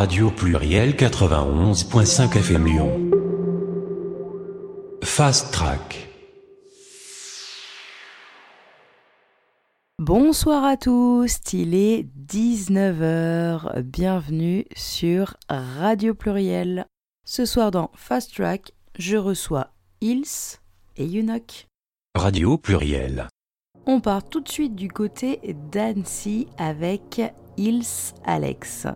Radio Pluriel 91.5 FM Lyon. Fast Track. Bonsoir à tous, il est 19h, bienvenue sur Radio Pluriel. Ce soir dans Fast Track, je reçois Ils et Yunok. Radio Pluriel. On part tout de suite du côté d'Annecy avec Ils Alex.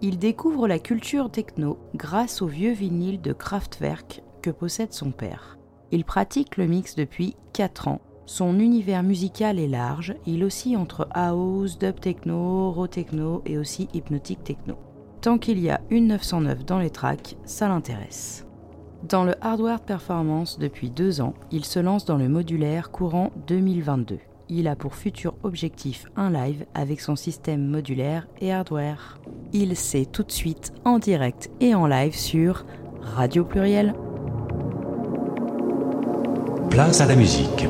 Il découvre la culture techno grâce au vieux vinyle de Kraftwerk que possède son père. Il pratique le mix depuis 4 ans. Son univers musical est large, il oscille entre house, dub techno, raw techno et aussi hypnotique techno. Tant qu'il y a une 909 dans les tracks, ça l'intéresse. Dans le hardware performance depuis deux ans, il se lance dans le modulaire courant 2022. Il a pour futur objectif un live avec son système modulaire et hardware. Il sait tout de suite en direct et en live sur Radio Pluriel. Place à la musique.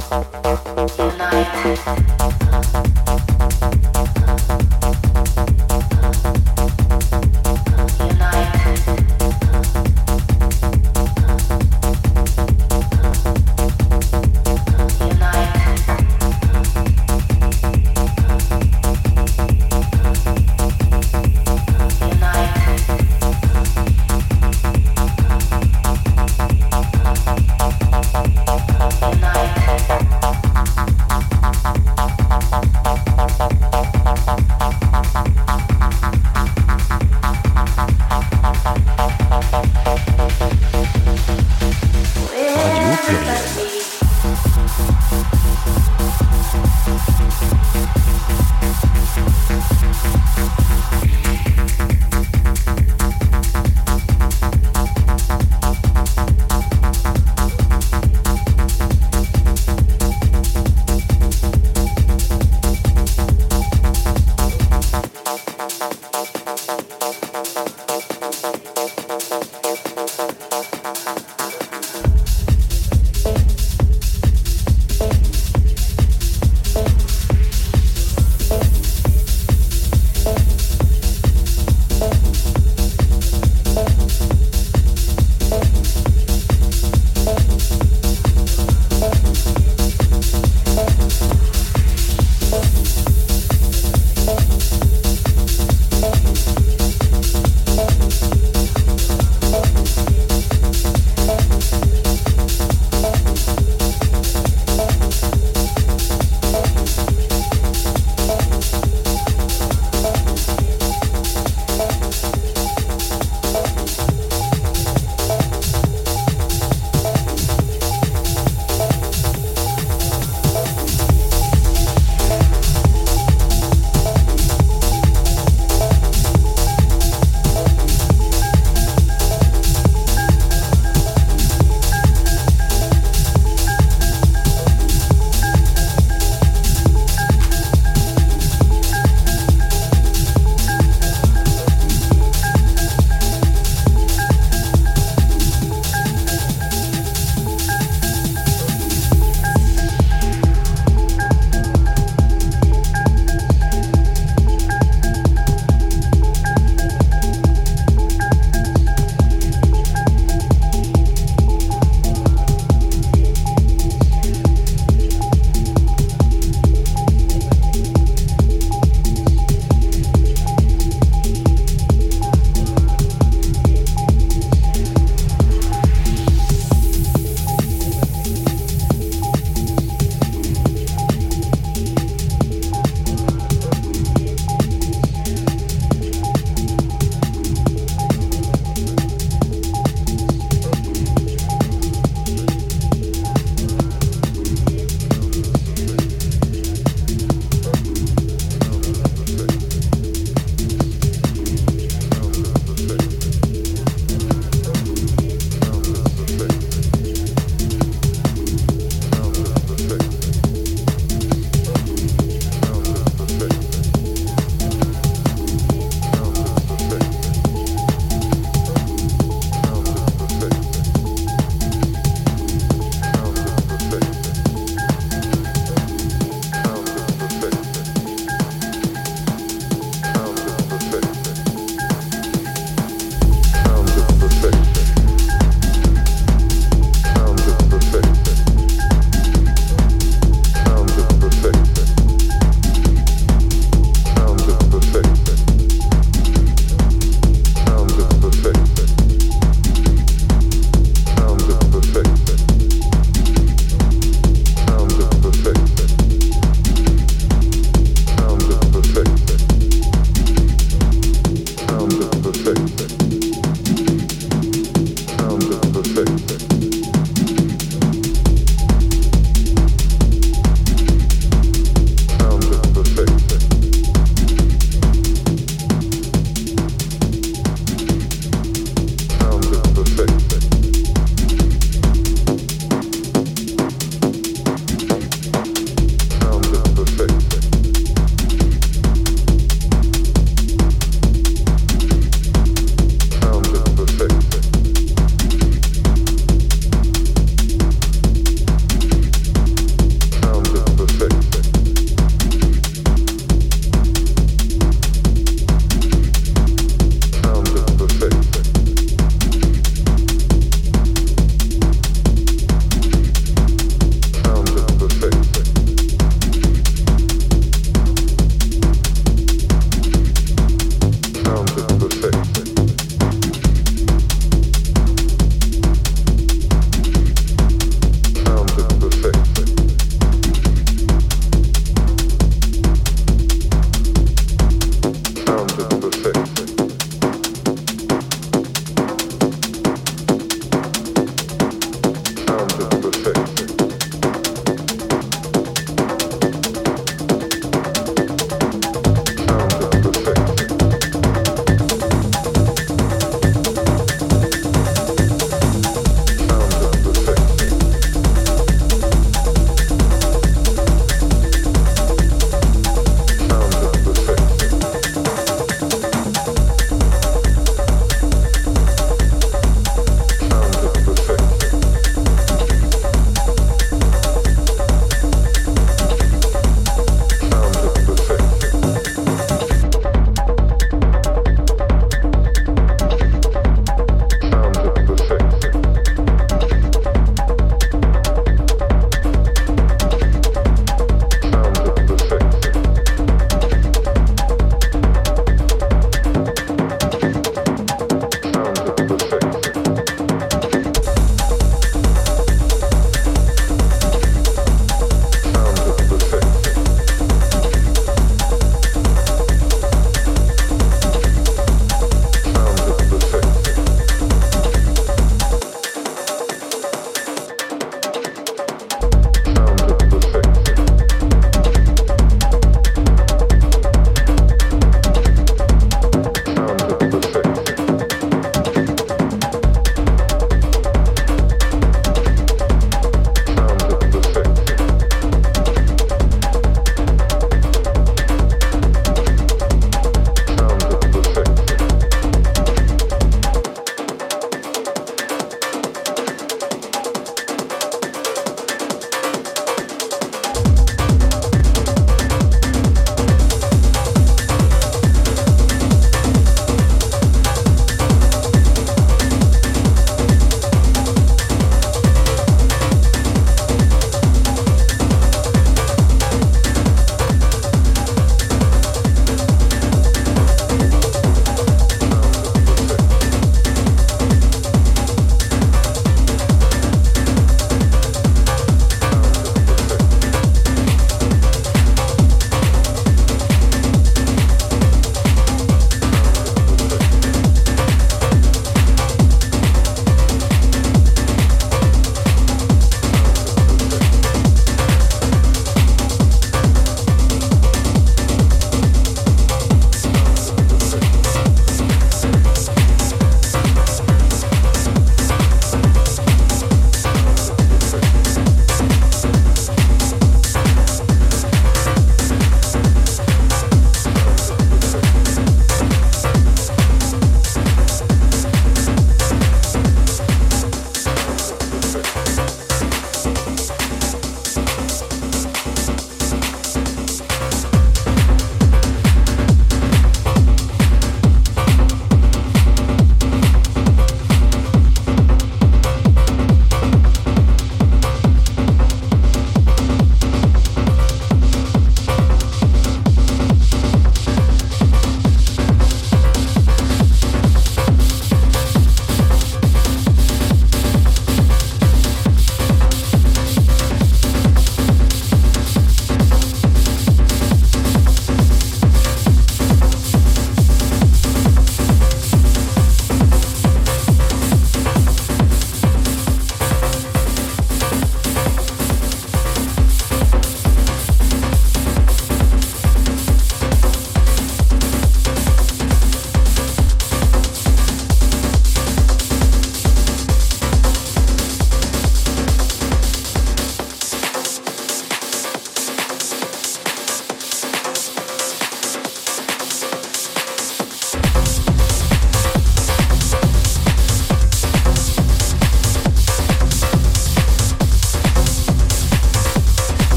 Denial.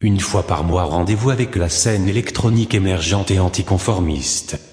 Une fois par mois rendez-vous avec la scène électronique émergente et anticonformiste.